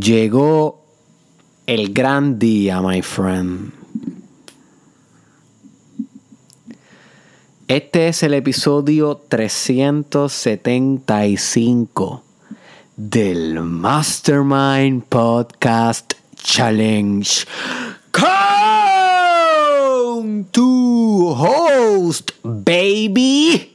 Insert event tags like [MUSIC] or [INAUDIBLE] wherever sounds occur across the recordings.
Llegó el gran día, my friend. Este es el episodio 375 del Mastermind Podcast Challenge. Come to host, baby.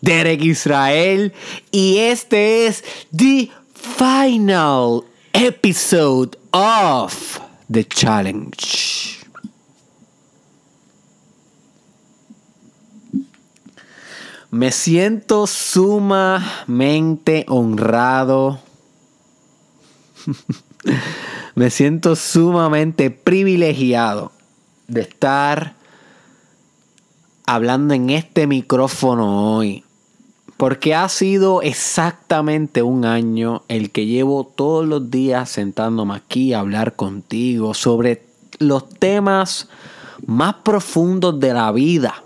Derek Israel. Y este es The Final Episode of The Challenge. Me siento sumamente honrado. [LAUGHS] Me siento sumamente privilegiado de estar hablando en este micrófono hoy. Porque ha sido exactamente un año el que llevo todos los días sentándome aquí a hablar contigo sobre los temas más profundos de la vida.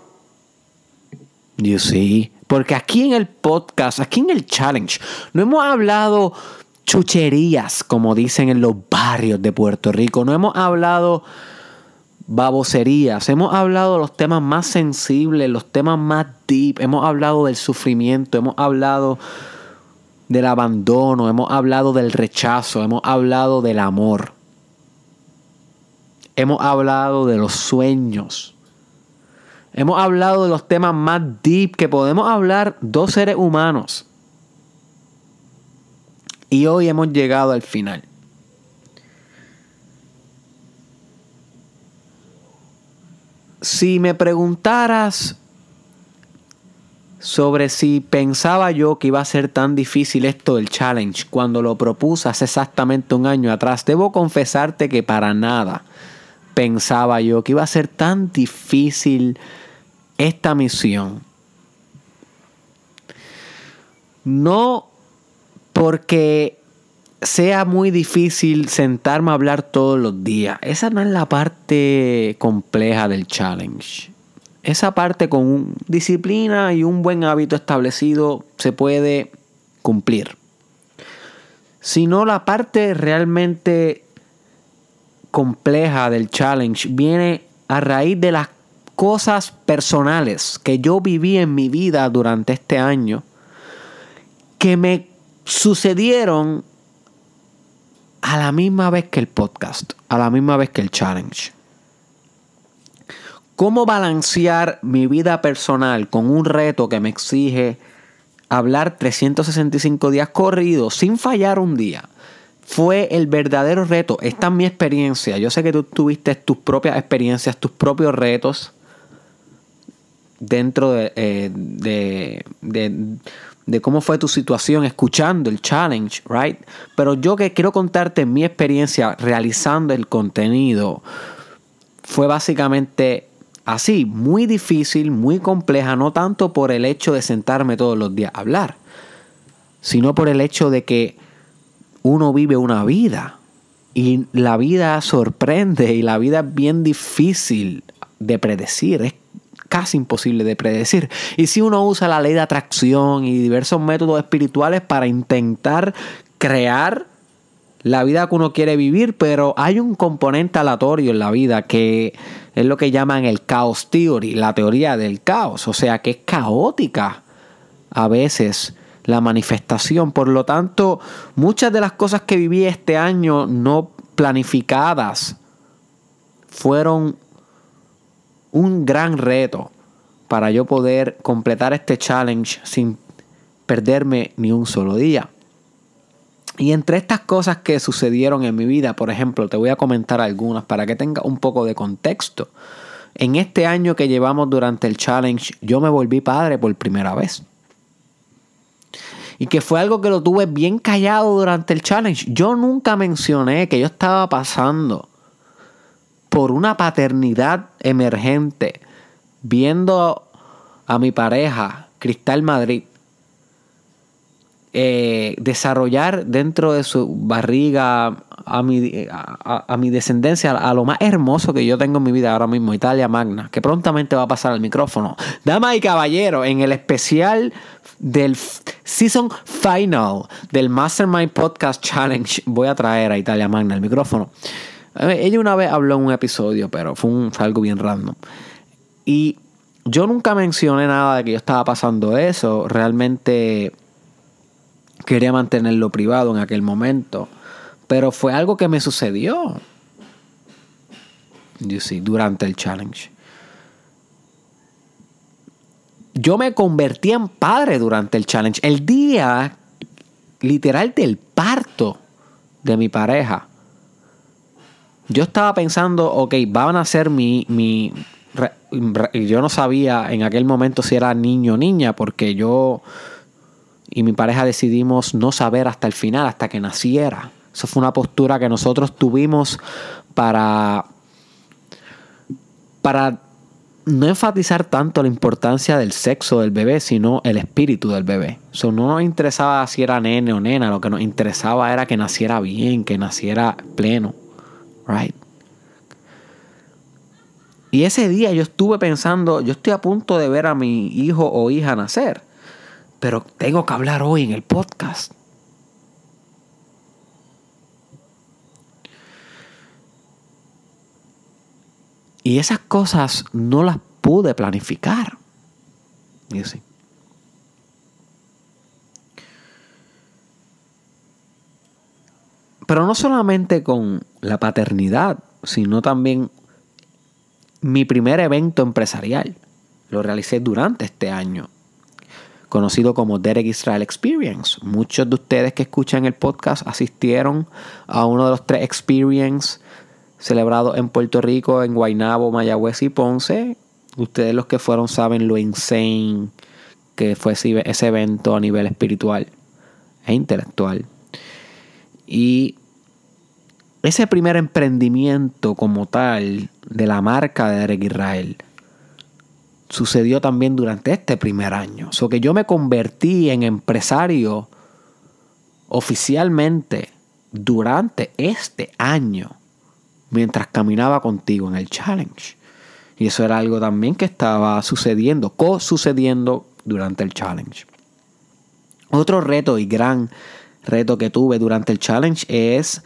You see? Porque aquí en el podcast, aquí en el challenge, no hemos hablado chucherías, como dicen en los barrios de Puerto Rico. No hemos hablado baboserías. Hemos hablado de los temas más sensibles, los temas más deep. Hemos hablado del sufrimiento, hemos hablado del abandono, hemos hablado del rechazo, hemos hablado del amor. Hemos hablado de los sueños. Hemos hablado de los temas más deep que podemos hablar dos seres humanos. Y hoy hemos llegado al final. Si me preguntaras sobre si pensaba yo que iba a ser tan difícil esto del challenge cuando lo propuse hace exactamente un año atrás, debo confesarte que para nada pensaba yo que iba a ser tan difícil esta misión. No porque sea muy difícil sentarme a hablar todos los días. Esa no es la parte compleja del challenge. Esa parte con disciplina y un buen hábito establecido se puede cumplir. Sino la parte realmente compleja del challenge viene a raíz de las cosas personales que yo viví en mi vida durante este año que me sucedieron a la misma vez que el podcast, a la misma vez que el challenge. ¿Cómo balancear mi vida personal con un reto que me exige hablar 365 días corridos sin fallar un día? Fue el verdadero reto. Esta es mi experiencia. Yo sé que tú tuviste tus propias experiencias, tus propios retos dentro de, eh, de, de cómo fue tu situación escuchando el challenge, right? Pero yo que quiero contarte mi experiencia realizando el contenido fue básicamente así, muy difícil, muy compleja, no tanto por el hecho de sentarme todos los días a hablar, sino por el hecho de que uno vive una vida y la vida sorprende y la vida es bien difícil de predecir, casi imposible de predecir. Y si uno usa la ley de atracción y diversos métodos espirituales para intentar crear la vida que uno quiere vivir, pero hay un componente aleatorio en la vida que es lo que llaman el chaos theory, la teoría del caos, o sea que es caótica a veces la manifestación. Por lo tanto, muchas de las cosas que viví este año no planificadas fueron un gran reto para yo poder completar este challenge sin perderme ni un solo día. Y entre estas cosas que sucedieron en mi vida, por ejemplo, te voy a comentar algunas para que tenga un poco de contexto. En este año que llevamos durante el challenge, yo me volví padre por primera vez. Y que fue algo que lo tuve bien callado durante el challenge. Yo nunca mencioné que yo estaba pasando por una paternidad emergente, viendo a mi pareja, Cristal Madrid, eh, desarrollar dentro de su barriga a mi, a, mi descendencia, a lo más hermoso que yo tengo en mi vida ahora mismo, Italia Magna, que prontamente va a pasar al micrófono. Dama y caballero, en el especial del season final del Mastermind Podcast Challenge, voy a traer a Italia Magna al micrófono. Ella una vez habló en un episodio, pero fue, un, algo bien random. Y yo nunca mencioné nada de que yo estaba pasando eso. Realmente quería mantenerlo privado en aquel momento. Pero fue algo que me sucedió. Durante el challenge. Yo me convertí en padre durante el challenge. El día literal del parto de mi pareja. Yo estaba pensando, ok, van a ser mi, mi, yo no sabía en aquel momento si era niño o niña, porque yo y mi pareja decidimos no saber hasta el final, hasta que naciera. Eso fue una postura que nosotros tuvimos para, para no enfatizar tanto la importancia del sexo del bebé, sino el espíritu del bebé. Eso no nos interesaba si era nene o nena, lo que nos interesaba era que naciera bien, que naciera pleno. Right? Y ese día yo estuve pensando, yo estoy a punto de ver a mi hijo o hija nacer, pero tengo que hablar hoy en el podcast. Y esas cosas no las pude planificar. Pero no solamente con la paternidad, sino también mi primer evento empresarial. Lo realicé durante este año, conocido como Derek Israel Experience. Muchos de ustedes que escuchan el podcast asistieron a uno de los tres experience celebrado en Puerto Rico, en Guaynabo, Mayagüez y Ponce. Ustedes los que fueron saben lo insane que fue ese evento a nivel espiritual e intelectual. Y ese primer emprendimiento como tal de la marca de Derek Israel sucedió también durante este primer año. So que yo me convertí en empresario oficialmente durante este año mientras caminaba contigo en el challenge. Y eso era algo también que estaba sucediendo, co-sucediendo durante el challenge. Otro reto y gran reto que tuve durante el challenge es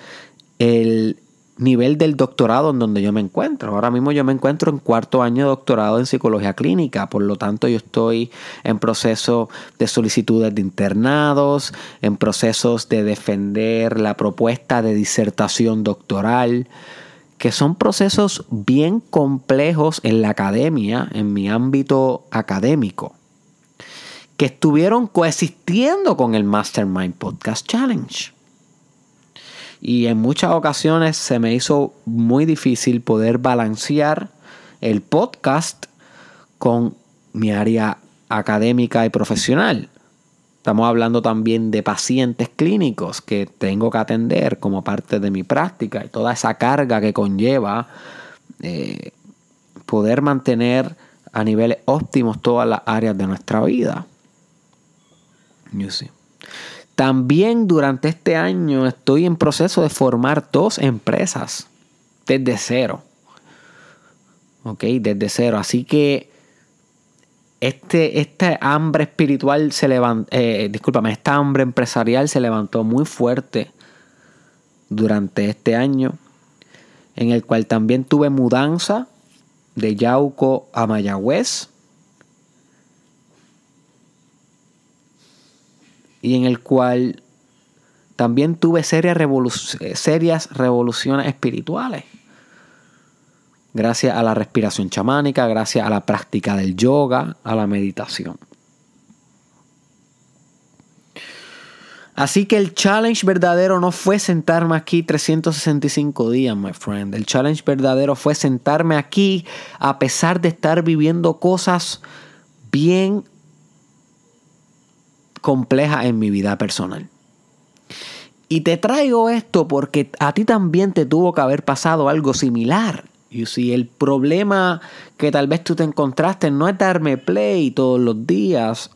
el nivel del doctorado en donde yo me encuentro. Ahora mismo yo me encuentro en cuarto año de doctorado en psicología clínica, por lo tanto yo estoy en proceso de solicitudes de internados, en procesos de defender la propuesta de disertación doctoral que son procesos bien complejos en la academia, en mi ámbito académico, que estuvieron coexistiendo con el Mastermind Podcast Challenge. Y en muchas ocasiones se me hizo muy difícil poder balancear el podcast con mi área académica y profesional. Estamos hablando también de pacientes clínicos que tengo que atender como parte de mi práctica y toda esa carga que conlleva eh, poder mantener a niveles óptimos todas las áreas de nuestra vida. También durante este año estoy en proceso de formar dos empresas desde cero. Ok, desde cero. Así que este, este hambre espiritual se levantó, eh, discúlpame, esta hambre empresarial se levantó muy fuerte durante este año, en el cual también tuve mudanza de Yauco a Mayagüez. Y en el cual también tuve serias, revoluciones espirituales gracias a la respiración chamánica, gracias a la práctica del yoga, a la meditación. Así que el challenge verdadero no fue sentarme aquí 365 días, my friend. El challenge verdadero fue sentarme aquí a pesar de estar viviendo cosas bien complejas en mi vida personal. Y te traigo esto porque a ti también te tuvo que haber pasado algo similar. Y si el problema que tal vez tú te encontraste no es darme play todos los días,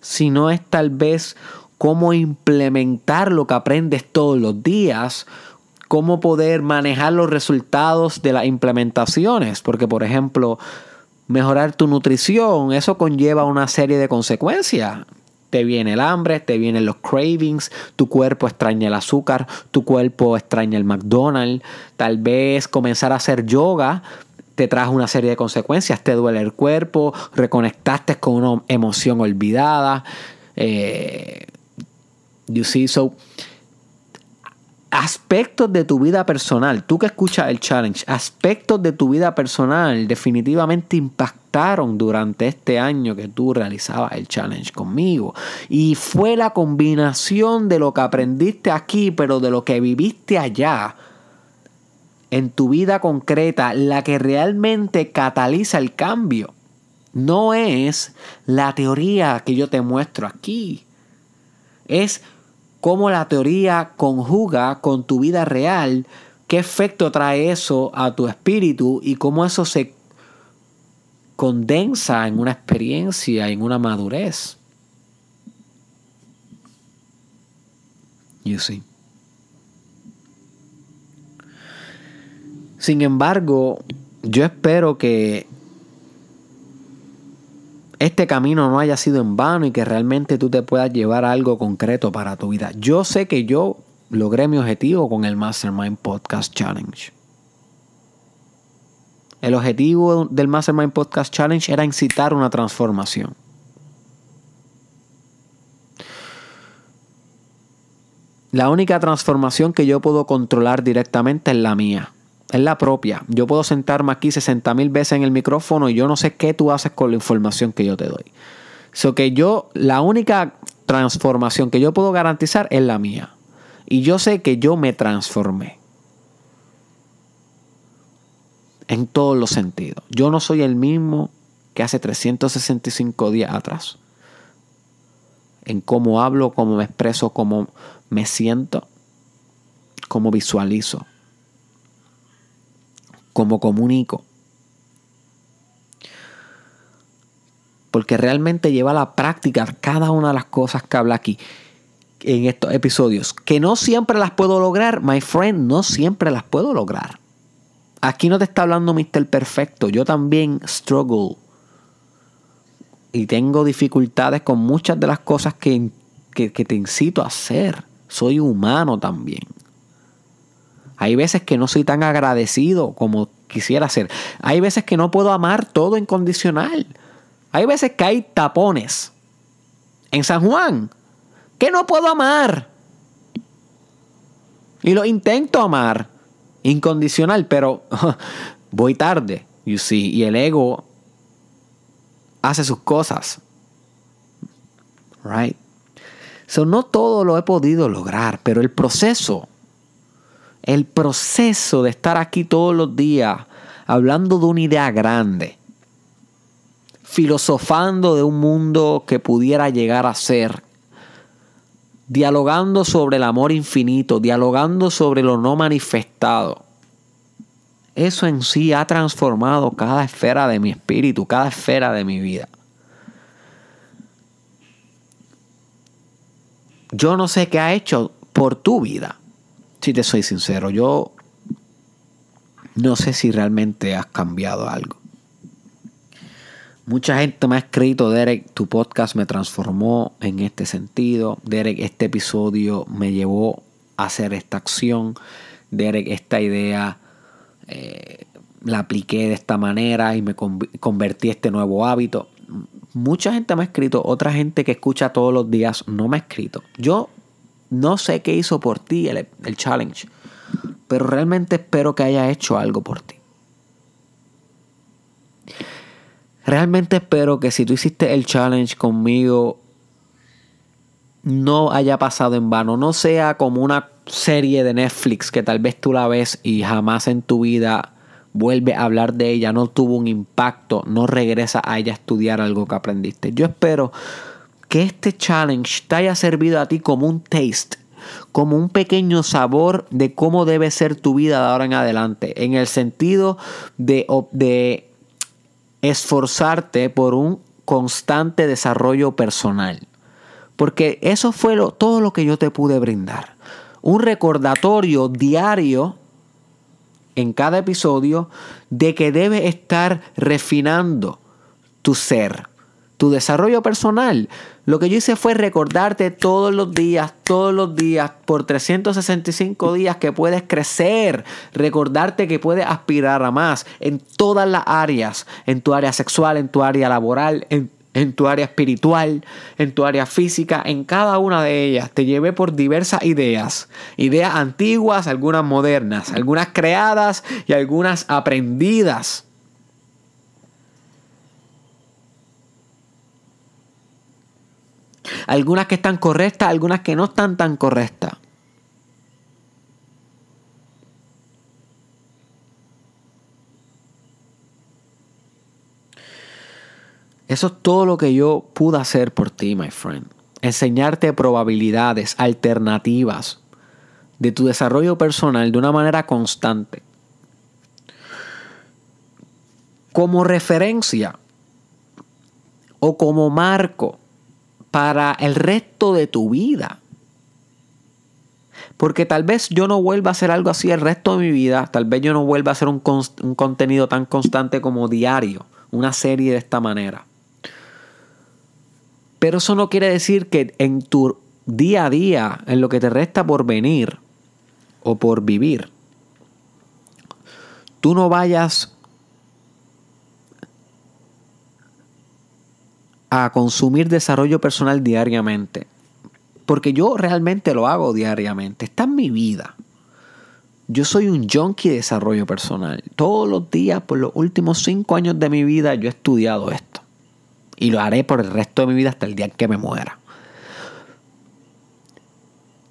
sino es tal vez cómo implementar lo que aprendes todos los días cómo poder manejar los resultados de las implementaciones, porque por ejemplo, mejorar tu nutrición, eso conlleva una serie de consecuencias. Te viene el hambre, te vienen los cravings, tu cuerpo extraña el azúcar, tu cuerpo extraña el McDonald's, tal vez comenzar a hacer yoga te trajo una serie de consecuencias, te duele el cuerpo, reconectaste con una emoción olvidada. Eh, you see, so aspectos de tu vida personal, tú que escuchas el challenge, aspectos de tu vida personal definitivamente impactaron durante este año que tú realizabas el challenge conmigo. Y fue la combinación de lo que aprendiste aquí, pero de lo que viviste allá en tu vida concreta, la que realmente cataliza el cambio. No es la teoría que yo te muestro aquí. Es cómo la teoría conjuga con tu vida real, qué efecto trae eso a tu espíritu y cómo eso se condensa en una experiencia, en una madurez. Sin embargo, yo espero que este camino no haya sido en vano y que realmente tú te puedas llevar algo concreto para tu vida. Yo sé que yo logré mi objetivo con el Mastermind Podcast Challenge. El objetivo del Mastermind Podcast Challenge era incitar una transformación. La única transformación que yo puedo controlar directamente es la mía es la propia. Yo puedo sentarme aquí 60 mil veces en el micrófono y yo no sé qué tú haces con la información que yo te doy. So que yo, la única transformación que yo puedo garantizar es la mía. Y yo sé que yo me transformé. En todos los sentidos. Yo no soy el mismo que hace 365 días atrás. En cómo hablo, cómo me expreso, cómo me siento, cómo visualizo como comunico. Porque realmente lleva a la práctica cada una de las cosas que habla aquí en estos episodios. Que no siempre las puedo lograr, my friend, no siempre las puedo lograr. Aquí no te está hablando Mr. Perfecto. Yo también struggle. Y tengo dificultades con muchas de las cosas que, que te incito a hacer. Soy humano también. Hay veces que no soy tan agradecido como quisiera ser. Hay veces que no puedo amar todo incondicional. Hay veces que hay tapones en San Juan que no puedo amar. Y lo intento amar incondicional, pero [LAUGHS] voy tarde, you see, y el ego hace sus cosas. Right? So no todo lo he podido lograr, pero el proceso el proceso de estar aquí todos los días hablando de una idea grande, filosofando de un mundo que pudiera llegar a ser, dialogando sobre el amor infinito, dialogando sobre lo no manifestado. Eso en sí ha transformado cada esfera de mi espíritu, cada esfera de mi vida. Yo no sé qué ha hecho por tu vida si te soy sincero, yo no sé si realmente has cambiado algo. Mucha gente me ha escrito, Derek, tu podcast me transformó en este sentido. Derek, este episodio me llevó a hacer esta acción. Derek, esta idea eh, la apliqué de esta manera y me convertí este nuevo hábito. Mucha gente me ha escrito, otra gente que escucha todos los días no me ha escrito. Yo no sé qué hizo por ti el, challenge, pero realmente espero que haya hecho algo por ti. Realmente espero que si tú hiciste el challenge conmigo, no haya pasado en vano, no sea como una serie de Netflix que tal vez tú la ves y jamás en tu vida vuelve a hablar de ella, no tuvo un impacto, no regresa a ella a estudiar algo que aprendiste. Yo espero que este challenge te haya servido a ti como un taste, como un pequeño sabor de cómo debe ser tu vida de ahora en adelante, en el sentido de, de esforzarte por un constante desarrollo personal. Porque eso fue todo lo que yo te pude brindar. un recordatorio diario en cada episodio de que debes estar refinando tu ser, tu desarrollo personal. Lo que yo hice fue recordarte todos los días, todos los días, por 365 días que puedes crecer, recordarte que puedes aspirar a más en todas las áreas, en tu área sexual, en tu área laboral, en, tu área espiritual, en tu área física, en cada una de ellas. Te llevé por diversas ideas, ideas antiguas, algunas modernas, algunas creadas y algunas aprendidas Algunas que están correctas, algunas que no están tan correctas. Eso es todo lo que yo pude hacer por ti, my friend. Enseñarte probabilidades, alternativas de tu desarrollo personal de una manera constante. Como referencia o como marco para el resto de tu vida. Porque tal vez yo no vuelva a hacer algo así el resto de mi vida. Tal vez yo no vuelva a hacer un, un, contenido tan constante como diario. Una serie de esta manera. Pero eso no quiere decir que en tu día a día, en lo que te resta por venir o por vivir, tú no vayas a consumir desarrollo personal diariamente. Porque yo realmente lo hago diariamente. Está en mi vida. Yo soy un junkie de desarrollo personal. Todos los días, por los últimos cinco años de mi vida, yo he estudiado esto. Y lo haré por el resto de mi vida hasta el día en que me muera.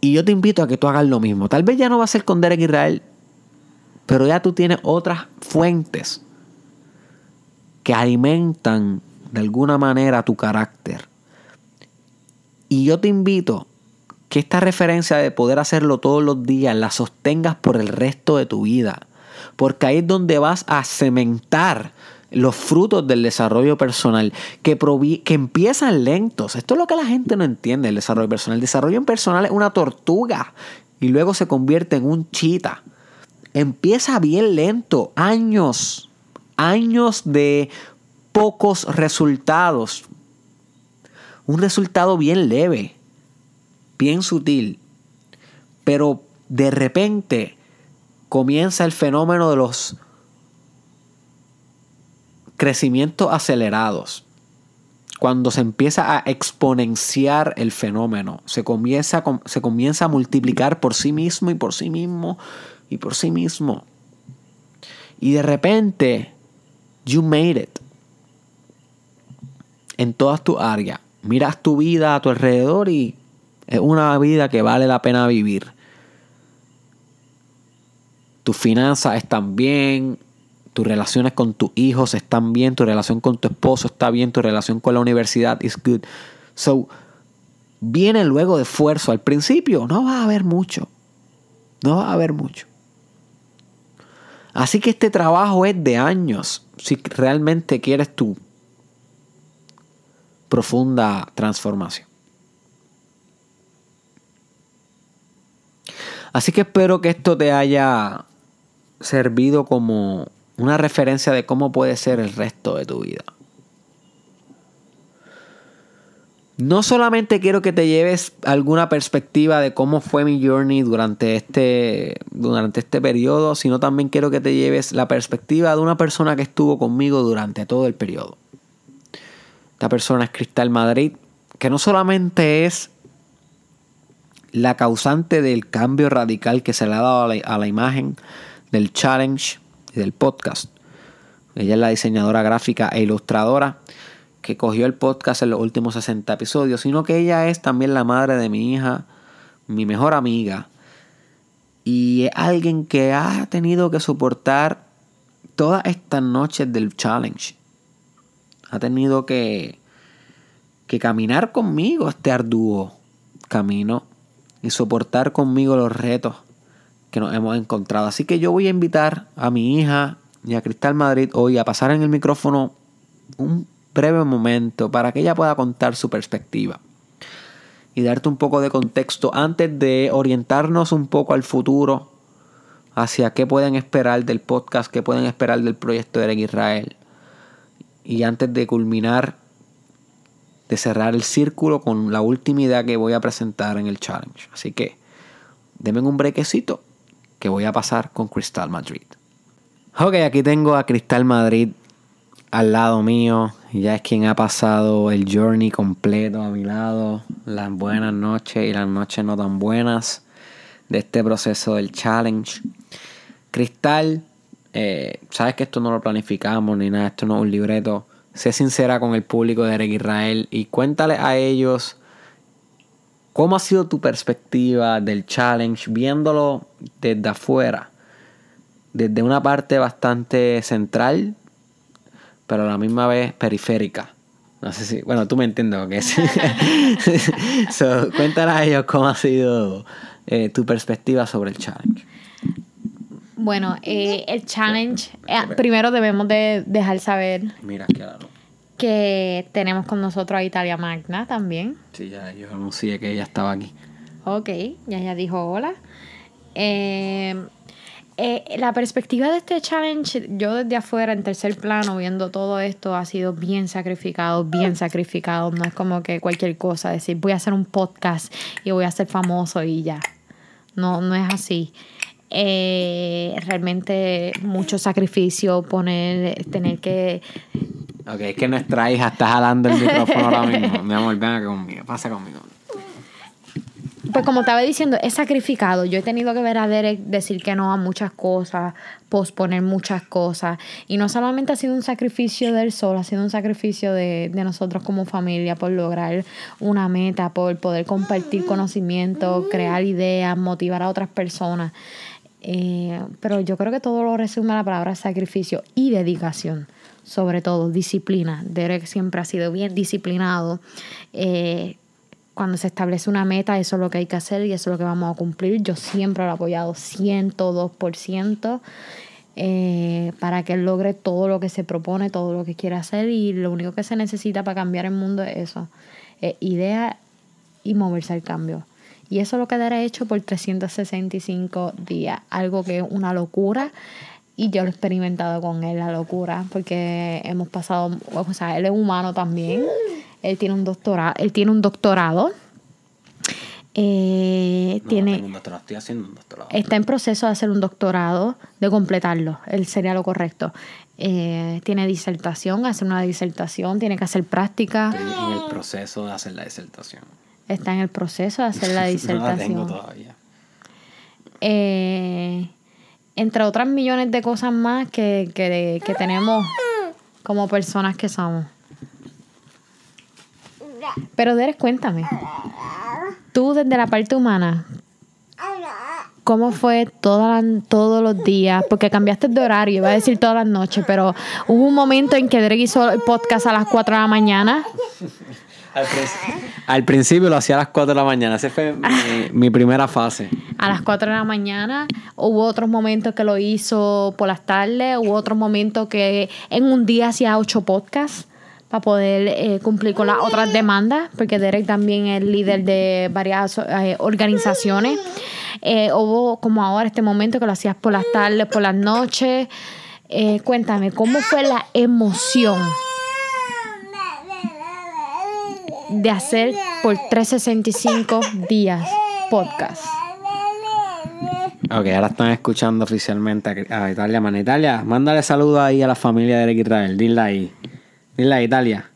Y yo te invito a que tú hagas lo mismo. Tal vez ya no va a ser con Derek Israel, pero ya tú tienes otras fuentes que alimentan de alguna manera tu carácter. Y yo te invito que esta referencia de poder hacerlo todos los días la sostengas por el resto de tu vida. Porque ahí es donde vas a cementar los frutos del desarrollo personal que, que empiezan lentos. Esto es lo que la gente no entiende, el desarrollo personal. El desarrollo personal es una tortuga y luego se convierte en un chita. Empieza bien lento, años, años de pocos resultados. Un resultado bien leve, bien sutil. Pero de repente comienza el fenómeno de los crecimientos acelerados. Cuando se empieza a exponenciar el fenómeno, se comienza, se comienza a multiplicar por sí mismo y por sí mismo y por sí mismo. Y de repente, you made it en todas tus áreas. Miras tu vida a tu alrededor y es una vida que vale la pena vivir. Tus finanzas están bien, tus relaciones con tus hijos están bien, tu relación con tu esposo está bien, tu relación con la universidad is good. So, viene luego de esfuerzo. Al principio no va a haber mucho. No va a haber mucho. Así que este trabajo es de años. Si realmente quieres tú profunda transformación. Así que espero que esto te haya servido como una referencia de cómo puede ser el resto de tu vida. No solamente quiero que te lleves alguna perspectiva de cómo fue mi journey durante este, durante este periodo, sino también quiero que te lleves la perspectiva de una persona que estuvo conmigo durante todo el periodo. Esta persona es Cristal Madrid, que no solamente es la causante del cambio radical que se le ha dado a la, imagen del challenge y del podcast. Ella es la diseñadora gráfica e ilustradora que cogió el podcast en los últimos 60 episodios, sino que ella es también la madre de mi hija, mi mejor amiga, y es alguien que ha tenido que soportar todas estas noches del challenge ha tenido que, que caminar conmigo este arduo camino y soportar conmigo los retos que nos hemos encontrado. Así que yo voy a invitar a mi hija y a Cristal Madrid hoy a pasar en el micrófono un breve momento para que ella pueda contar su perspectiva. y darte un poco de contexto antes de orientarnos un poco al futuro hacia qué pueden esperar del podcast, qué pueden esperar del proyecto de Israel. Y antes de culminar, de cerrar el círculo con la última idea que voy a presentar en el challenge. Así que, denme un brequecito que voy a pasar con Cristal Madrid. Ok, aquí tengo a Cristal Madrid al lado mío. Ya es quien ha pasado el journey completo a mi lado. Las buenas noches y las noches no tan buenas de este proceso del challenge. Cristal, eh, sabes que esto no lo planificamos ni nada, esto no es un libreto. Sé sincera con el público de Eric Israel y cuéntale a ellos cómo ha sido tu perspectiva del challenge viéndolo desde afuera, desde una parte bastante central pero a la misma vez periférica. No sé si, bueno, tú me entiendes lo que es. so, cuéntanos a ellos cómo ha sido eh, tu perspectiva sobre el challenge. Bueno, eh, el challenge, eh, primero debemos de dejar saber Mira, claro. que tenemos con nosotros a Italia Magna también. Sí, ya yo anuncié que ella estaba aquí. Ok, ya ella dijo hola. Eh, eh, la perspectiva de este challenge, yo desde afuera, en tercer plano, viendo todo esto, ha sido bien sacrificado, bien sacrificado. No es como que cualquier cosa, decir, voy a hacer un podcast y voy a ser famoso y ya. No, no es así. Eh, realmente mucho sacrificio, poner, tener que... Ok, es que nuestra hija está jalando el micrófono ahora mismo. [LAUGHS] Mi amor, ven conmigo, pasa conmigo. Pues como estaba diciendo, es sacrificado. Yo he tenido que ver a Derek decir que no a muchas cosas, posponer muchas cosas. Y no solamente ha sido un sacrificio del sol, ha sido un sacrificio de, de nosotros como familia por lograr una meta, por poder compartir conocimiento, crear ideas, motivar a otras personas. Eh, pero yo creo que todo lo resume la palabra sacrificio y dedicación sobre todo disciplina. Derek siempre ha sido bien disciplinado. Eh, cuando se establece una meta, eso es lo que hay que hacer y eso es lo que vamos a cumplir. Yo siempre lo he apoyado 102% eh, para que él logre todo lo que se propone, todo lo que quiere hacer y lo único que se necesita para cambiar el mundo es eso, idea y moverse al cambio. Y eso lo quedará hecho por 365 días, algo que es una locura. Y yo lo he experimentado con él, la locura, porque hemos pasado, o sea, él es humano también. Él tiene un doctorado. Él tiene un doctorado. Eh, No, tiene, doctorado, estoy haciendo un doctorado. está en proceso de hacer un doctorado, de completarlo. Él sería lo correcto. Eh, tiene disertación, hacer una disertación, tiene que hacer práctica. En el proceso de hacer la disertación. Está en el proceso de hacer la [LAUGHS] no la disertación. tengo todavía. Eh, entre otras millones de cosas más que, que, que tenemos como personas que somos. Pero Derek, cuéntame. Tú desde la parte humana, ¿cómo fue toda la- todos los días? Porque cambiaste de horario, iba a decir todas las noches, pero hubo un momento en que Derek hizo el podcast a las 4 de la mañana. Al, princi- [LAUGHS] al principio lo hacía a las 4 de la mañana. Esa fue mi, [LAUGHS] mi primera fase. a las 4 de la mañana. Hubo otros momentos que lo hizo por las tardes. Hubo otros momentos que en un día hacía ocho podcasts para poder eh, cumplir con las otras demandas, porque Derek también es líder de varias eh, organizaciones. Eh, hubo como ahora este momento que lo hacías por las tardes, por las noches. Cuéntame, ¿cómo fue la emoción de hacer por 365 días podcast? Ok, ahora están escuchando oficialmente a, Italia. Man, Italia, mándale saludos ahí a la familia de Eric Israel. Dile ahí. Dile ahí, Italia.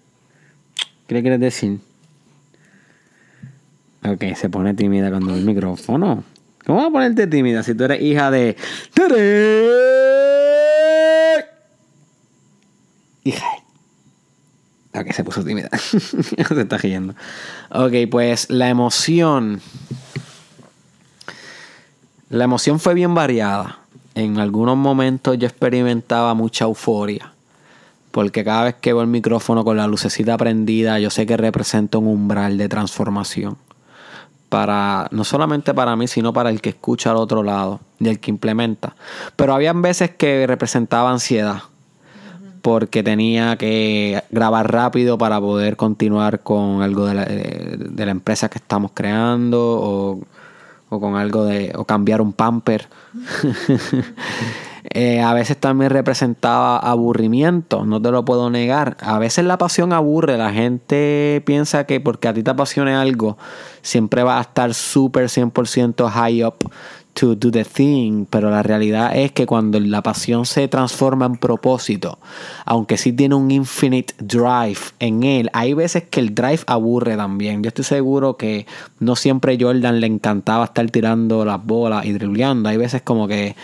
¿Qué le quieres decir? Ok, se pone tímida cuando el micrófono. ¿Cómo vas a ponerte tímida si tú eres hija de... Derek? Hija Ok, se puso tímida. [LAUGHS] se está riendo. Ok, pues la emoción... La emoción fue bien variada. En algunos momentos yo experimentaba mucha euforia. Porque cada vez que veo el micrófono con la lucecita prendida, yo sé que representa un umbral de transformación. Para, no solamente para mí, sino para el que escucha al otro lado y el que implementa. Pero habían veces que representaba ansiedad. Porque tenía que grabar rápido para poder continuar con algo de la, la empresa que estamos creando o, con algo de o cambiar un pamper. [LAUGHS] Eh, a veces también representaba aburrimiento, no te lo puedo negar. A veces la pasión aburre, la gente piensa que porque a ti te apasione algo, siempre va a estar súper 100% high up to do the thing, pero la realidad es que cuando la pasión se transforma en propósito, aunque sí tiene un infinite drive en él, hay veces que el drive aburre también. Yo estoy seguro que no siempre Jordan le encantaba estar tirando las bolas y dribleando, hay veces como que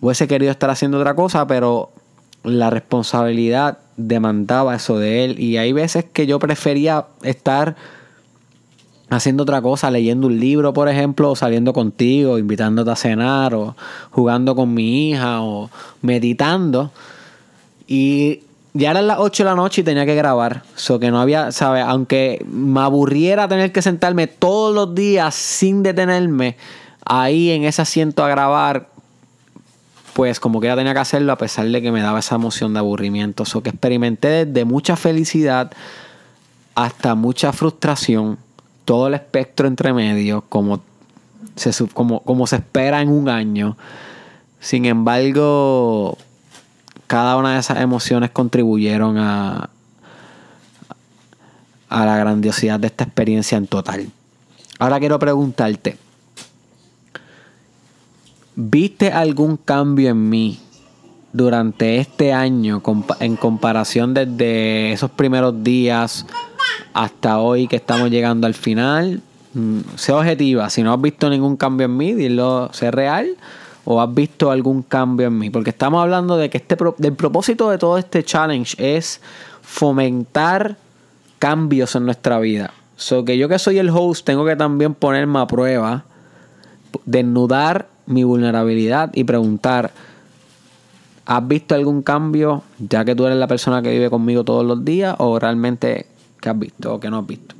hubiese querido estar haciendo otra cosa, pero la responsabilidad demandaba eso de él y hay veces que yo prefería estar haciendo otra cosa, leyendo un libro, por ejemplo, o saliendo contigo, invitándote a cenar, o jugando con mi hija, o meditando. Y ya eran las 8 de la noche y tenía que grabar. So que no había, ¿sabes? Aunque me aburriera tener que sentarme todos los días sin detenerme ahí en ese asiento a grabar, pues como que ya tenía que hacerlo a pesar de que me daba esa emoción de aburrimiento. So que experimenté desde mucha felicidad hasta mucha frustración todo el espectro entre medio, como se, como, como se espera en un año. Sin embargo, cada una de esas emociones contribuyeron a, a la grandiosidad de esta experiencia en total. Ahora quiero preguntarte, ¿viste algún cambio en mí durante este año en comparación desde esos primeros días hasta hoy que estamos llegando al final, mm, sé objetiva. Si no has visto ningún cambio en mí, dilo, sé real. O has visto algún cambio en mí. Porque estamos hablando de que este del propósito de todo este challenge es fomentar cambios en nuestra vida. So que yo que soy el host tengo que también ponerme a prueba, desnudar mi vulnerabilidad y preguntar, ¿has visto algún cambio ya que tú eres la persona que vive conmigo todos los días o realmente ¿Qué has visto o qué no has visto?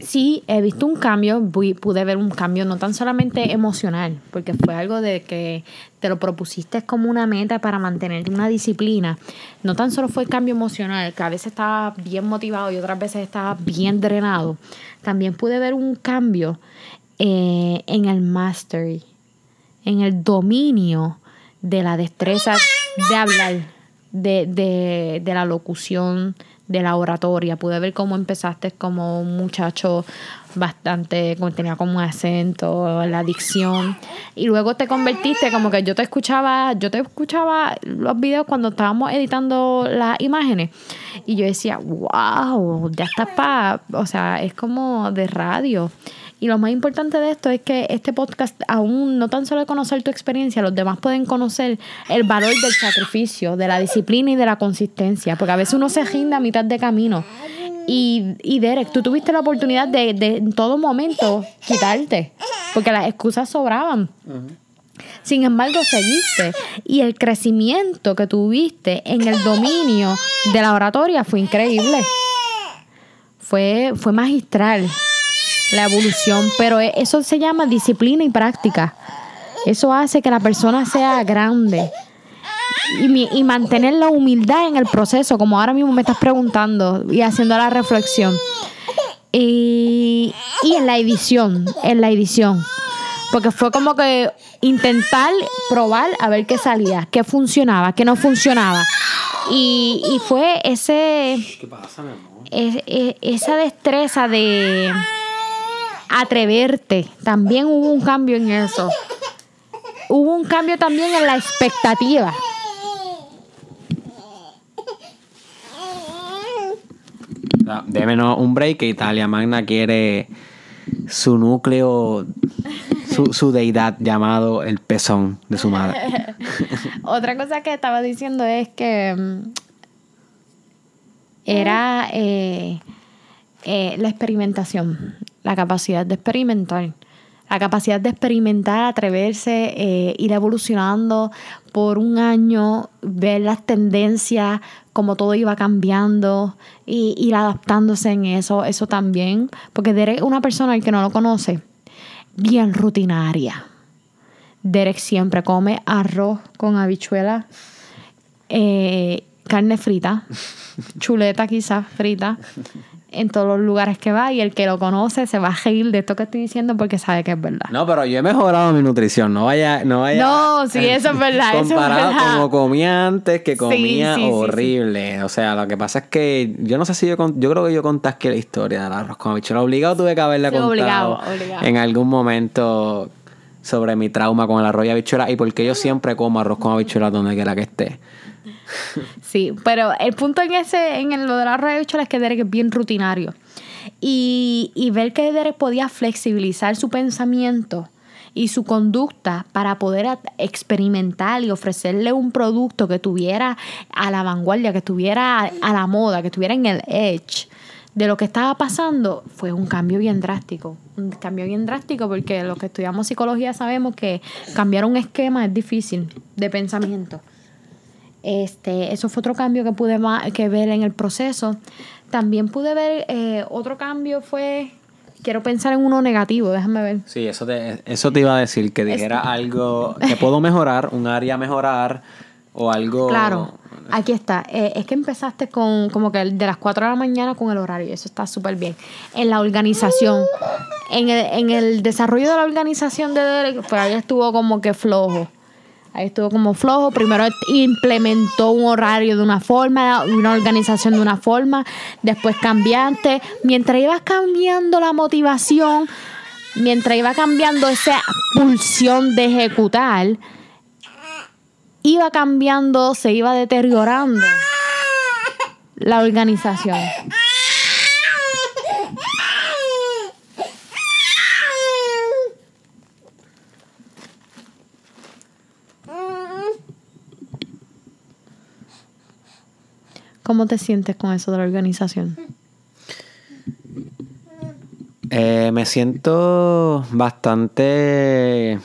Sí, he visto un cambio, pude ver un cambio no tan solamente emocional, porque fue algo de que te lo propusiste como una meta para mantener una disciplina. No tan solo fue el cambio emocional, que a veces estaba bien motivado y otras veces estaba bien drenado. También pude ver un cambio eh, en el mastery, en el dominio de la destreza de hablar, de, de, de la locución, de la oratoria. Pude ver cómo empezaste como un muchacho bastante, tenía como un acento, la dicción. Y luego te convertiste como que yo te escuchaba, yo te escuchaba los videos cuando estábamos editando las imágenes. Y yo decía, wow, ya estás para, o sea, es como de radio. Y lo más importante de esto es que este podcast aún no tan solo de conocer tu experiencia, los demás pueden conocer el valor del sacrificio, de la disciplina y de la consistencia, porque a veces uno se rinda a mitad de camino. Y, Derek, tú tuviste la oportunidad de, de en todo momento quitarte, porque las excusas sobraban. Sin embargo, seguiste y el crecimiento que tuviste en el dominio de la oratoria fue increíble. Fue, fue magistral la evolución, pero e, eso se llama disciplina y práctica. Eso hace que la persona sea grande y, y, mantener la humildad en el proceso, como ahora mismo me estás preguntando y haciendo la reflexión. Y, y en la edición, en la edición. Porque fue como que intentar probar a ver qué salía, qué funcionaba, qué no funcionaba. Y, y fue ese. ¿Qué pasa, mi amor? esa destreza de atreverte. También hubo un cambio en eso. Hubo un cambio también en la expectativa. Démenos un break que Italia Magna quiere su núcleo, su, su, deidad llamado el pezón de su madre. [LAUGHS] Otra cosa que estaba diciendo es que mm, era eh, eh, la experimentación la capacidad de experimentar. La capacidad de experimentar, atreverse, eh, ir evolucionando por un año, ver las tendencias, cómo todo iba cambiando y ir adaptándose en eso, eso también. Porque Derek, una persona que no lo conoce, bien rutinaria. Derek siempre come arroz con habichuela eh, carne frita, [LAUGHS] chuleta quizás frita, en todos los lugares que va y el que lo conoce se va a reír de esto que estoy diciendo porque sabe que es verdad. No, pero yo he mejorado mi nutrición, no vaya, no vaya. No, sí, eso es verdad. eso es Comparado verdad. como comía antes, que comía sí, sí, sí. horrible. O sea, lo que pasa es que yo no sé si yo con- yo creo que yo conté aquí la historia del arroz con habichuela. Obligado tuve que haberla contado obligado, obligado. en algún momento sobre mi trauma con el arroz y habichuela y porque yo siempre como arroz con habichuela donde quiera que esté. [LAUGHS] Sí, pero el punto en ese, en el, lo del arroz de habichuela es que Derek es bien rutinario. Y, y ver que Derek podía flexibilizar su pensamiento y su conducta para poder experimentar y ofrecerle un producto que tuviera a la vanguardia, que estuviera a, la moda, que estuviera en el edge de lo que estaba pasando, fue un cambio bien drástico. Un cambio bien drástico porque los que estudiamos psicología sabemos que cambiar un esquema es difícil de pensamiento. Este, eso fue otro cambio que pude que ver en el proceso. También pude ver eh, otro cambio fue, quiero pensar en uno negativo, déjame ver. Sí, eso te, eso te iba a decir, que dijera [LAUGHS] algo que puedo mejorar, un área a mejorar o algo... Claro, aquí está. Eh, es que empezaste con como que de las 4 de la mañana con el horario, eso está súper bien. En la organización, en el, en el desarrollo de la organización de Derek, pues ahí estuvo como que flojo. Ahí estuvo como flojo. Primero implementó un horario de una forma, una organización de una forma, después cambiante. Mientras ibas cambiando la motivación, mientras iba cambiando esa pulsión de ejecutar, iba cambiando, se iba deteriorando la organización. ¿Cómo te sientes con eso de la organización? Eh, me siento bastante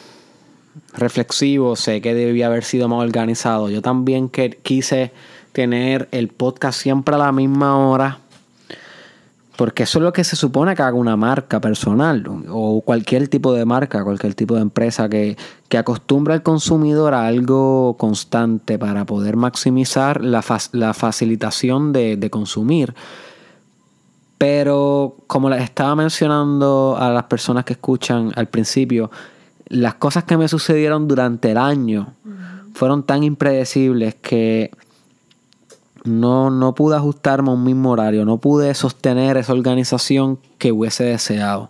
reflexivo, sé que debía haber sido más organizado. Yo también que quise tener el podcast siempre a la misma hora, porque eso es lo que se supone que haga una marca personal o cualquier tipo de marca, cualquier tipo de empresa que, que acostumbra al consumidor a algo constante para poder maximizar la, la facilitación de, de consumir. Pero como les estaba mencionando a las personas que escuchan al principio, las cosas que me sucedieron durante el año fueron tan impredecibles que no, no pude ajustarme a un mismo horario, no pude sostener esa organización que hubiese deseado.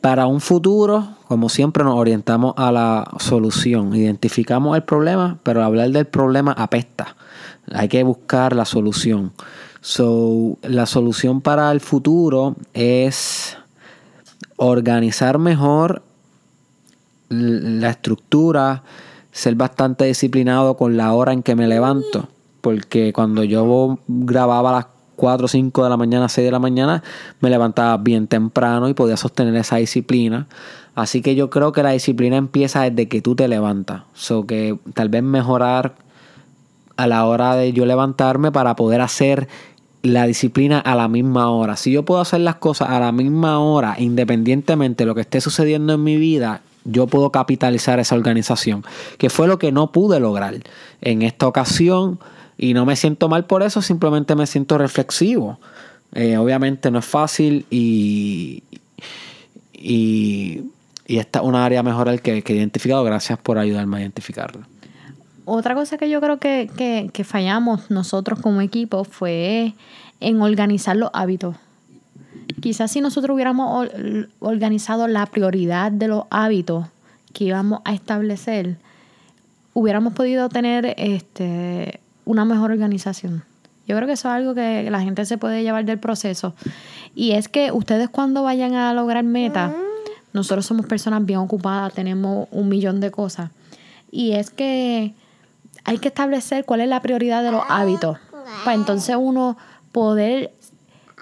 Para un futuro, como siempre, nos orientamos a la solución. Identificamos el problema, pero hablar del problema apesta. Hay que buscar la solución. So, la solución para el futuro es organizar mejor la estructura, ser bastante disciplinado con la hora en que me levanto. Porque cuando yo grababa a las 4 o 5 de la mañana, 6 de la mañana, me levantaba bien temprano y podía sostener esa disciplina. Así que yo creo que la disciplina empieza desde que tú te levantas. So que tal vez mejorar a la hora de yo levantarme para poder hacer la disciplina a la misma hora. Si yo puedo hacer las cosas a la misma hora, independientemente de lo que esté sucediendo en mi vida, yo puedo capitalizar esa organización, que fue lo que no pude lograr en esta ocasión y no me siento mal por eso, simplemente me siento reflexivo. Eh, obviamente no es fácil y, y, esta es una área a mejorar que, he identificado. Gracias por ayudarme a identificarlo. Otra cosa que yo creo que, que, que fallamos nosotros como equipo fue en organizar los hábitos. Quizás si nosotros hubiéramos or- organizado la prioridad de los hábitos que íbamos a establecer, hubiéramos podido tener este, una mejor organización. Yo creo que eso es algo que la gente se puede llevar del proceso. Y es que ustedes cuando vayan a lograr metas, nosotros somos personas bien ocupadas, tenemos un millón de cosas. Y es que hay que establecer cuál es la prioridad de los hábitos. Para entonces uno poder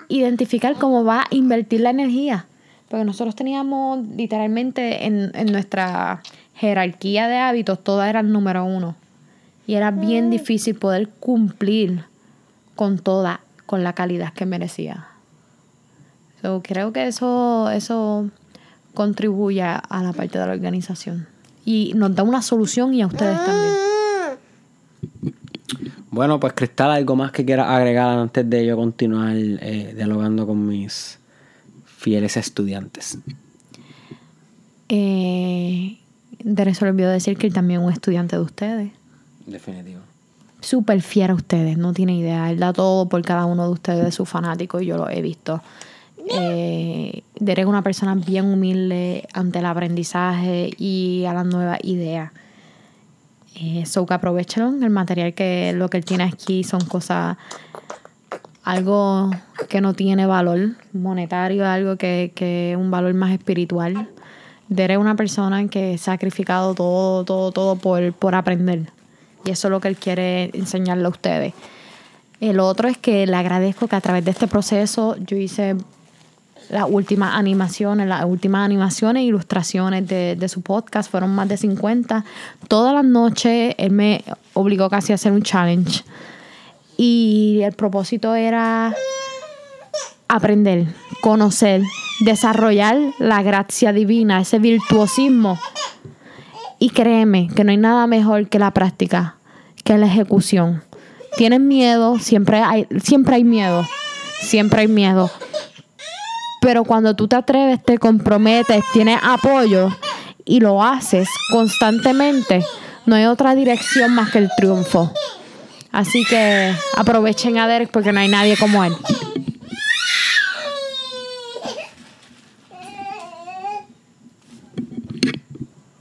identificar cómo va a invertir la energía. Porque nosotros teníamos literalmente en, en nuestra jerarquía de hábitos, todas eran número uno. Y era bien difícil poder cumplir con toda, con la calidad que merecía. So, creo que eso, eso contribuye a la parte de la organización. Y nos da una solución y a ustedes también. Bueno, pues Cristal, ¿algo más que quieras agregar antes de yo continuar eh, dialogando con mis fieles estudiantes? Eh, de se olvidó decir que él también es un estudiante de ustedes. Definitivo. Súper fiel a ustedes, no tiene idea. Él da todo por cada uno de ustedes, de sus fanáticos, y yo lo he visto. Eh, es una persona bien humilde ante el aprendizaje y a las nuevas ideas. Eh, que aprovechen el material que lo que él tiene aquí son cosas, algo que no tiene valor monetario, algo que, que un valor más espiritual. Derek es una persona que ha sacrificado todo, todo, todo por, por aprender. Y eso es lo que él quiere enseñarle a ustedes. El otro es que le agradezco que a través de este proceso yo hice las últimas animaciones, las últimas animaciones e ilustraciones de, de, su podcast, fueron más de 50. Todas las noches él me obligó casi a hacer un challenge. Y el propósito era aprender, conocer, desarrollar la gracia divina, ese virtuosismo. Y créeme que no hay nada mejor que la práctica, que la ejecución. Tienes miedo, siempre hay, siempre hay miedo, siempre hay miedo. Pero cuando tú te atreves, te comprometes, tienes apoyo y lo haces constantemente, no hay otra dirección más que el triunfo. Así que aprovechen a Derek porque no hay nadie como él.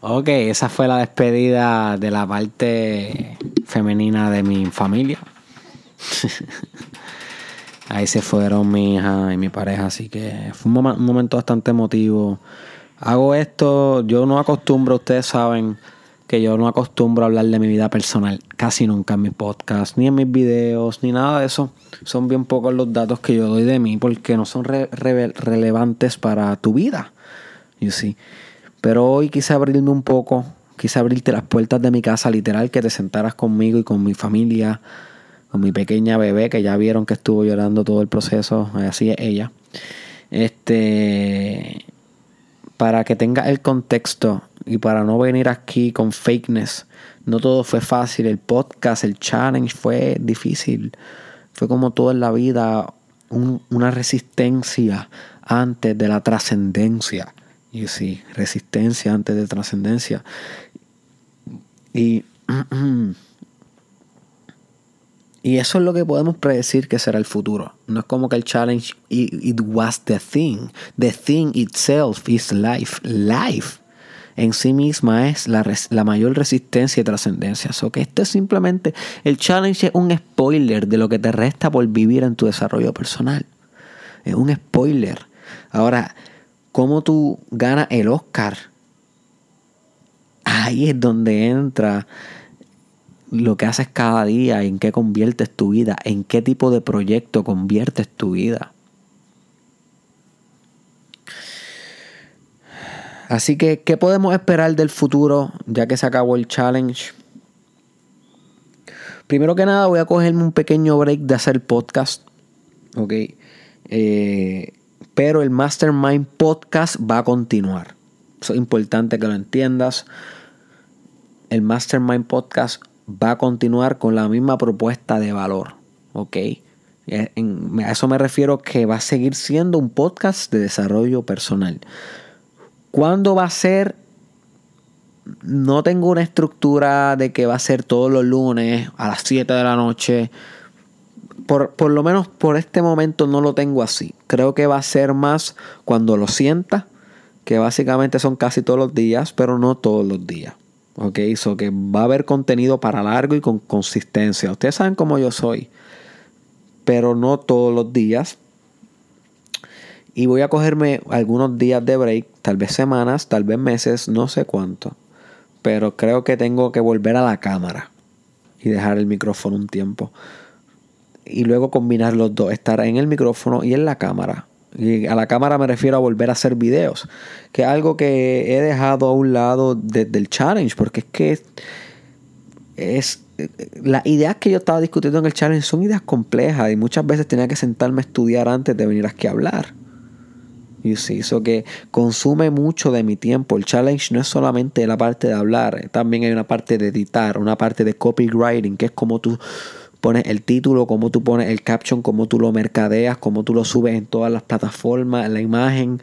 Ok, esa fue la despedida de la parte femenina de mi familia. [LAUGHS] Ahí se fueron mi hija y mi pareja, así que fue un, momento bastante emotivo. Hago esto, yo no acostumbro, ustedes saben que yo no acostumbro a hablar de mi vida personal casi nunca en mis podcasts, ni en mis videos, ni nada de eso. Son bien pocos los datos que yo doy de mí porque no son relevantes para tu vida. You see. Pero hoy quise abrirme un poco, quise abrirte las puertas de mi casa, literal, que te sentaras conmigo y con mi familia con mi pequeña bebé, que ya vieron que estuvo llorando todo el proceso, así es ella. Este, para que tenga el contexto y para no venir aquí con fakeness, no todo fue fácil. El podcast, el challenge fue difícil. Fue como todo en la vida, una resistencia antes de la trascendencia. Y sí, resistencia antes de trascendencia. Y [CLEARS THROAT] Y eso es lo que podemos predecir que será el futuro. No es como que el challenge, it, was the thing. The thing itself is life. Life en sí misma es la, la mayor resistencia y trascendencia. So que esto es simplemente, el challenge es un spoiler de lo que te resta por vivir en tu desarrollo personal. Es un spoiler. Ahora, ¿cómo tú ganas el Oscar? Ahí es donde entra lo que haces cada día, en qué conviertes tu vida, en qué tipo de proyecto conviertes tu vida. Así que, ¿qué podemos esperar del futuro ya que se acabó el challenge? Primero que nada, voy a cogerme un pequeño break de hacer podcast. Ok. Eh, pero el Mastermind Podcast va a continuar. Eso es importante que lo entiendas. El Mastermind Podcast va a continuar con la misma propuesta de valor. ¿Ok? Eh, a eso me refiero que va a seguir siendo un podcast de desarrollo personal. ¿Cuándo va a ser? No tengo una estructura de que va a ser todos los lunes a las 7 de la noche. Por, por, lo menos por este momento no lo tengo así. Creo que va a ser más cuando lo sienta, que básicamente son casi todos los días, pero no todos los días. Ok, so que va a haber contenido para largo y con consistencia. Ustedes saben cómo yo soy, pero no todos los días. Y voy a cogerme algunos días de break, tal vez semanas, tal vez meses, no sé cuánto. Pero creo que tengo que volver a la cámara y dejar el micrófono un tiempo. Y luego combinar los dos, estar en el micrófono y en la cámara. Y a la cámara me refiero a volver a hacer videos, que es algo que he dejado a un lado desde el challenge, porque es que es las ideas que yo estaba discutiendo en el challenge son ideas complejas y muchas veces tenía que sentarme a estudiar antes de venir aquí a hablar. Y sí, eso que consume mucho de mi tiempo. El challenge no es solamente la parte de hablar, también hay una parte de editar, una parte de copywriting, que es como tú pones el título, cómo tú pones el caption, cómo tú lo mercadeas, cómo tú lo subes en todas las plataformas, la imagen.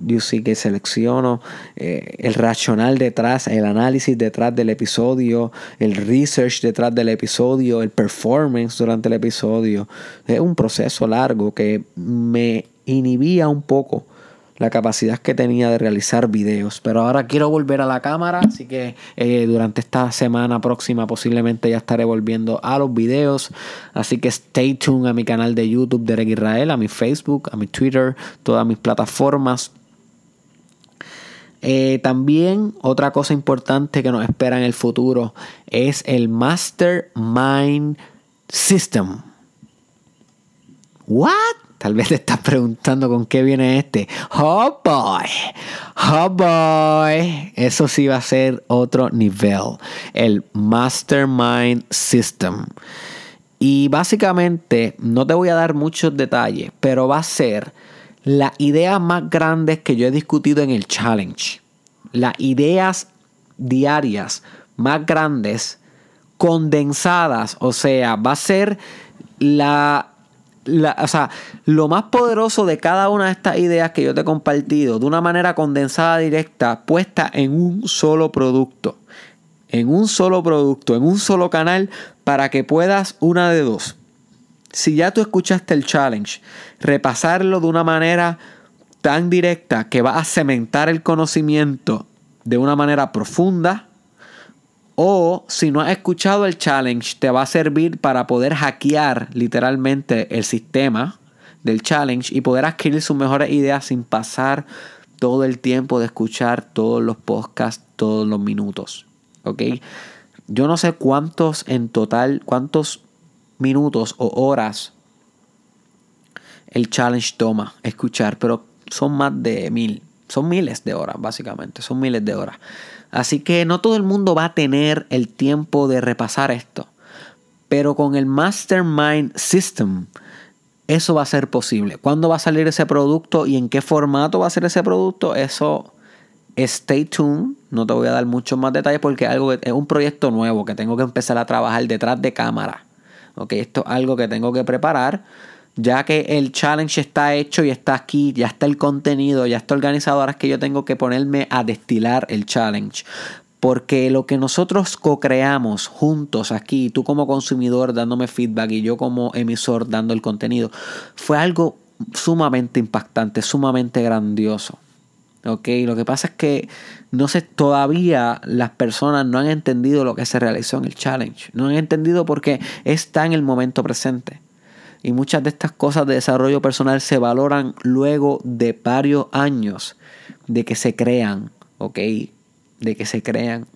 Yo sí que selecciono eh, el racional detrás, el análisis detrás del episodio, el research detrás del episodio, el performance durante el episodio. Es un proceso largo que me inhibía un poco la capacidad que tenía de realizar videos. Pero ahora quiero volver a la cámara, así que eh, durante esta semana próxima posiblemente ya estaré volviendo a los videos. Así que stay tuned a mi canal de YouTube Derek Israel, a mi Facebook, a mi Twitter, todas mis plataformas. Eh, también otra cosa importante que nos espera en el futuro es el Mastermind System. ¿What? Tal vez te estás preguntando con qué viene este. Oh boy, oh boy. Eso sí va a ser otro nivel. El Mastermind System. Y básicamente, no te voy a dar muchos detalles, pero va a ser las ideas más grandes que yo he discutido en el challenge. Las ideas diarias más grandes, condensadas. O sea, va a ser la o sea, lo más poderoso de cada una de estas ideas que yo te he compartido de una manera condensada directa, puesta en un solo producto. En un solo producto, en un solo canal, para que puedas una de dos. Si ya tú escuchaste el challenge, repasarlo de una manera tan directa que va a cementar el conocimiento de una manera profunda o si no has escuchado el challenge, te va a servir para poder hackear literalmente el sistema del challenge y poder adquirir sus mejores ideas sin pasar todo el tiempo de escuchar todos los podcasts, todos los minutos. ¿Ok? Yo no sé cuántos en total, cuántos minutos o horas el challenge toma escuchar, pero son más de mil, son miles de horas básicamente, son miles de horas. Así que no todo el mundo va a tener el tiempo de repasar esto. Pero con el Mastermind System, eso va a ser posible. ¿Cuándo va a salir ese producto y en qué formato va a ser ese producto? Eso, stay tuned. No te voy a dar muchos más detalles porque es, algo es un proyecto nuevo que tengo que empezar a trabajar detrás de cámara. esto es algo que tengo que preparar ya que el challenge está hecho y está aquí, ya está el contenido, ya está organizado, ahora es que yo tengo que ponerme a destilar el challenge. Porque lo que nosotros co-creamos juntos aquí, tú como consumidor dándome feedback y yo como emisor dando el contenido, fue algo sumamente impactante, sumamente grandioso. ¿ok? Lo que pasa es que no sé, todavía las personas no han entendido lo que se realizó en el challenge. No han entendido porque está en el momento presente. Y muchas de estas cosas de desarrollo personal se valoran luego de varios años de que se crean, ¿ok? De que se crean.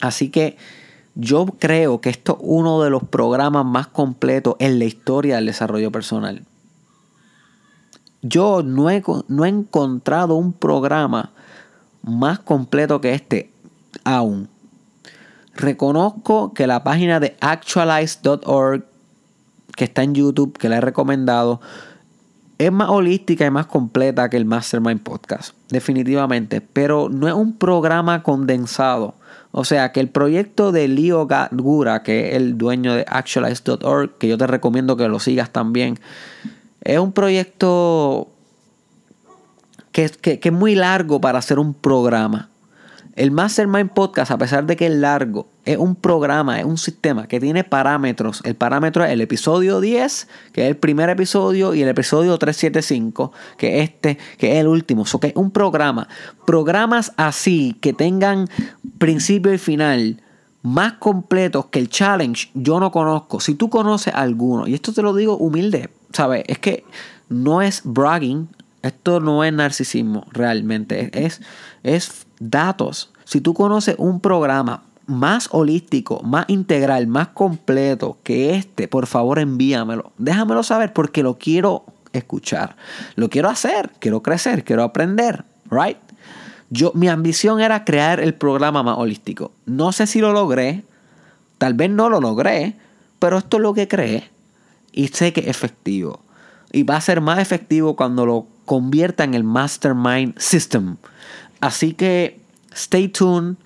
Así que yo creo que esto es uno de los programas más completos en la historia del desarrollo personal. Yo no he, no he encontrado un programa más completo que este aún. Reconozco que la página de actualize.org que está en YouTube, que le he recomendado, es más holística y más completa que el Mastermind Podcast, definitivamente, pero no es un programa condensado. O sea que el proyecto de Leo Gura, que es el dueño de Actualize.org, que yo te recomiendo que lo sigas también, es un proyecto que, que es muy largo para hacer un programa. El Mastermind Podcast, a pesar de que es largo, es un programa, es un sistema que tiene parámetros. El parámetro es el episodio 10, que es el primer episodio, y el episodio 375, que es este, que es el último. Que es un programa. Programas así, que tengan principio y final, más completos que el challenge, yo no conozco. Si tú conoces alguno, y esto te lo digo humilde, ¿sabes? Es que no es bragging, esto no es narcisismo realmente, es, es datos. Si tú conoces un programa más holístico, más integral, más completo que este, por favor envíamelo. Déjamelo saber porque lo quiero escuchar. Lo quiero hacer, quiero crecer, quiero aprender, right? Yo mi ambición era crear el programa más holístico. No sé si lo logré, tal vez no lo logré, pero esto es lo que creé y sé que es efectivo. Y va a ser más efectivo cuando lo convierta en el Mastermind System. Así que stay tuned.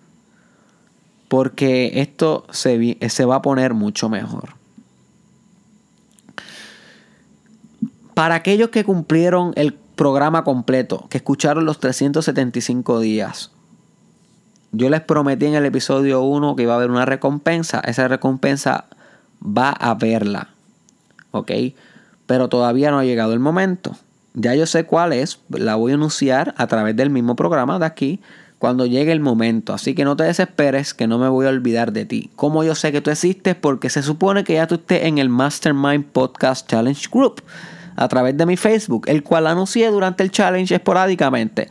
porque esto se, se va a poner mucho mejor. Para aquellos que cumplieron el programa completo, que escucharon los 375 días, yo les prometí en el episodio 1 que iba a haber una recompensa. Esa recompensa va a verla. ¿Ok? Pero todavía no ha llegado el momento. Ya yo sé cuál es. La voy a anunciar a través del mismo programa de aquí cuando llegue el momento. Así que no te desesperes que no me voy a olvidar de ti. Como yo sé que tú existes? Porque se supone que ya tú estés en el Mastermind Podcast Challenge Group a través de mi Facebook, el cual anuncié durante el challenge esporádicamente.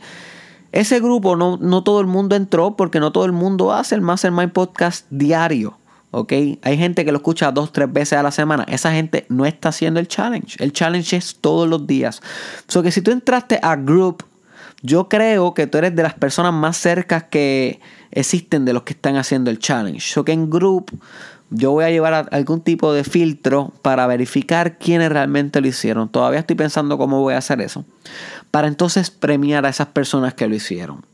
Ese grupo no, no todo el mundo entró porque no todo el mundo hace el Mastermind Podcast diario. ¿Ok? Hay gente que lo escucha dos, tres veces a la semana. Esa gente no está haciendo el challenge. El challenge es todos los días. So que si tú entraste a Group, yo creo que tú eres de las personas más cercas que existen de los que están haciendo el challenge. So que en Group yo voy a llevar algún tipo de filtro para verificar quiénes realmente lo hicieron. Todavía estoy pensando cómo voy a hacer eso. Para entonces premiar a esas personas que lo hicieron.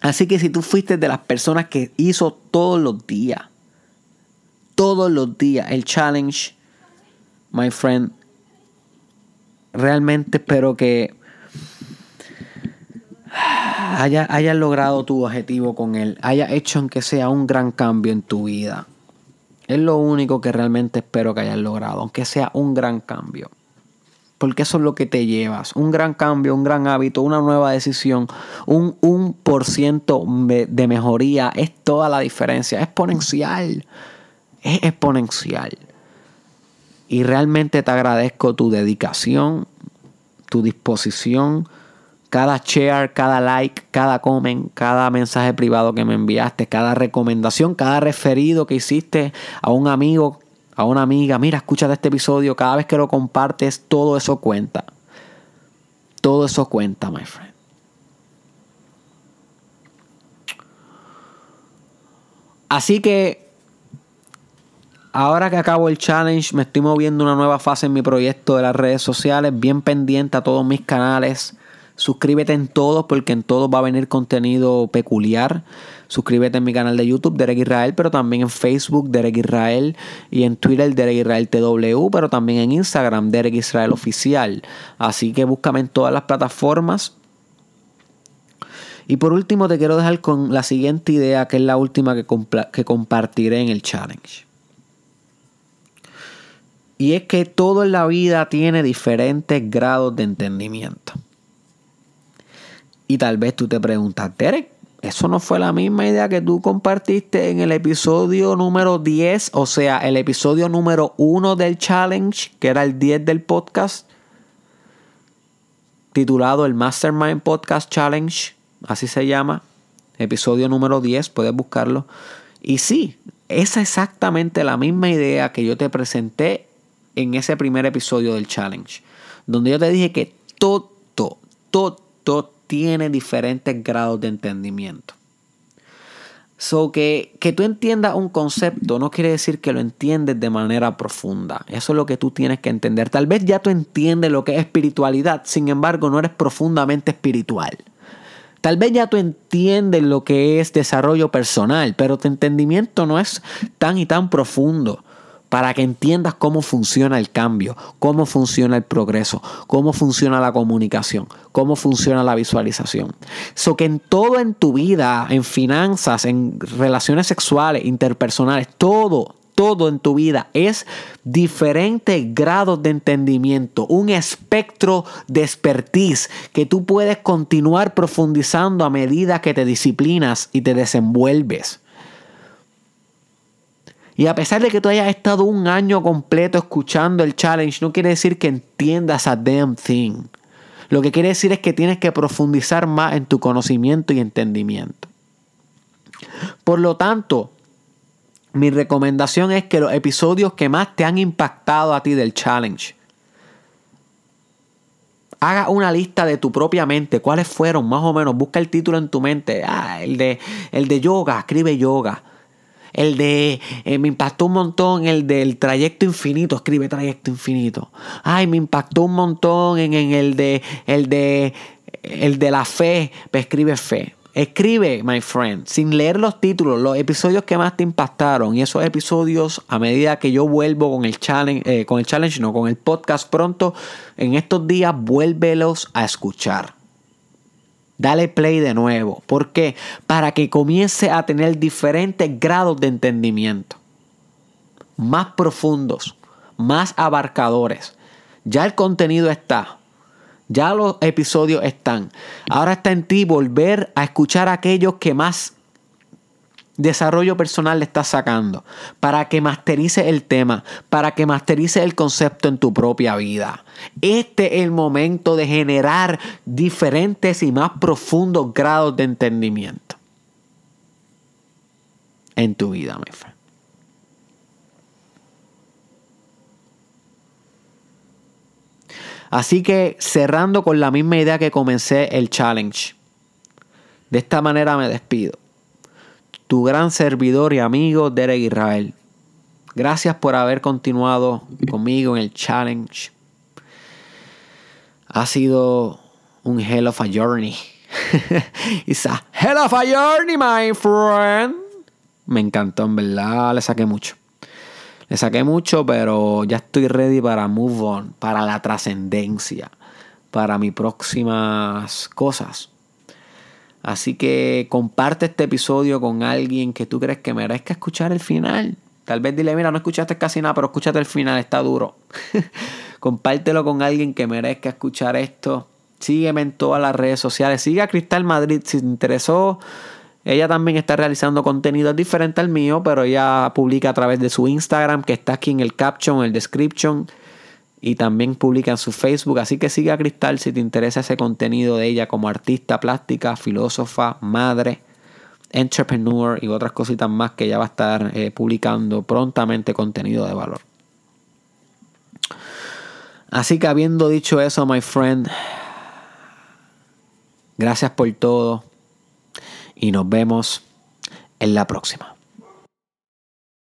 Así que si tú fuiste de las personas que hizo todos los días, todos los días el challenge, my friend, realmente espero que hayas haya logrado tu objetivo con él, haya hecho aunque sea un gran cambio en tu vida. Es lo único que realmente espero que hayas logrado, aunque sea un gran cambio. Porque eso es lo que te llevas. Un gran cambio, un gran hábito, una nueva decisión, un, un por ciento de mejoría es toda la diferencia. Es exponencial. Es exponencial. Y realmente te agradezco tu dedicación, tu disposición, cada share, cada like, cada comment, cada mensaje privado que me enviaste, cada recomendación, cada referido que hiciste a un amigo, a una amiga, mira, escucha este episodio, cada vez que lo compartes, todo eso cuenta. Todo eso cuenta, my friend. Así que ahora que acabo el challenge, me estoy moviendo una nueva fase en mi proyecto de las redes sociales, bien pendiente a todos mis canales Suscríbete en todos porque en todos va a venir contenido peculiar. Suscríbete en mi canal de YouTube, Derek Israel, pero también en Facebook, Derek Israel, y en Twitter, Derek Israel TW, pero también en Instagram, Derek Israel Oficial. Así que búscame en todas las plataformas. Y por último te quiero dejar con la siguiente idea, que es la última que, que compartiré en el challenge. Y es que todo en la vida tiene diferentes grados de entendimiento. Y tal vez tú te preguntas, Derek, eso no fue la misma idea que tú compartiste en el episodio número 10, o sea, el episodio número 1 del challenge, que era el 10 del podcast, titulado el Mastermind Podcast Challenge, así se llama, episodio número 10, puedes buscarlo. Y sí, es exactamente la misma idea que yo te presenté en ese primer episodio del challenge, donde yo te dije que todo, todo, tiene diferentes grados de entendimiento. So que, que tú entiendas un concepto no quiere decir que lo entiendes de manera profunda. Eso es lo que tú tienes que entender. Tal vez ya tú entiendes lo que es espiritualidad, sin embargo no eres profundamente espiritual. Tal vez ya tú entiendes lo que es desarrollo personal, pero tu entendimiento no es tan y tan profundo para que entiendas cómo funciona el cambio, cómo funciona el progreso, cómo funciona la comunicación, cómo funciona la visualización. So que en todo en tu vida, en finanzas, en relaciones sexuales, interpersonales, todo, todo en tu vida es diferentes grados de entendimiento, un espectro de expertise que tú puedes continuar profundizando a medida que te disciplinas y te desenvuelves. Y a pesar de que tú hayas estado un año completo escuchando el challenge, no quiere decir que entiendas a damn thing. Lo que quiere decir es que tienes que profundizar más en tu conocimiento y entendimiento. Por lo tanto, mi recomendación es que los episodios que más te han impactado a ti del challenge, haga una lista de tu propia mente. ¿Cuáles fueron? Más o menos. Busca el título en tu mente. Ah, el de, el de yoga. Escribe yoga. El de, eh, me impactó un montón el del trayecto infinito, escribe trayecto infinito. Ay, me impactó un montón en, el de, el de, el de la fe, pues escribe fe. Escribe, my friend, sin leer los títulos, los episodios que más te impactaron. Y esos episodios, a medida que yo vuelvo con el challenge, eh, con el challenge, no, con el podcast pronto, en estos días, vuélvelos a escuchar. Dale play de nuevo. ¿Por qué? Para que comience a tener diferentes grados de entendimiento. Más profundos, más abarcadores. Ya el contenido está. Ya los episodios están. Ahora está en ti volver a escuchar aquellos que más desarrollo personal le estás sacando. Para que masterice el tema. Para que masterice el concepto en tu propia vida. Este es el momento de generar diferentes y más profundos grados de entendimiento. En tu vida, mi friend. Así que cerrando con la misma idea que comencé el challenge. De esta manera me despido. Tu gran servidor y amigo Derek Israel. Gracias por haber continuado conmigo en el challenge. Ha sido un hell of a journey. [LAUGHS] It's a hell of a journey, my friend. Me encantó, en verdad. Le saqué mucho. Le saqué mucho, pero ya estoy ready para move on, para la trascendencia, para mis próximas cosas. Así que comparte este episodio con alguien que tú crees que merezca escuchar el final. Tal vez dile, mira, no escuchaste casi nada, pero escúchate el final, está duro. [LAUGHS] Compártelo con alguien que merezca escuchar esto. Sígueme en todas las redes sociales. Sigue a Cristal Madrid si te interesó ella también está realizando contenido diferente al mío, pero ella publica a través de su Instagram, que está aquí en el caption, en el description, y también publica en su Facebook. Así que sigue a Cristal si te interesa ese contenido de ella como artista plástica, filósofa, madre, entrepreneur y otras cositas más que ella va a estar eh, publicando prontamente contenido de valor. Así que habiendo dicho eso, my friend, gracias por todo y nos vemos en la próxima.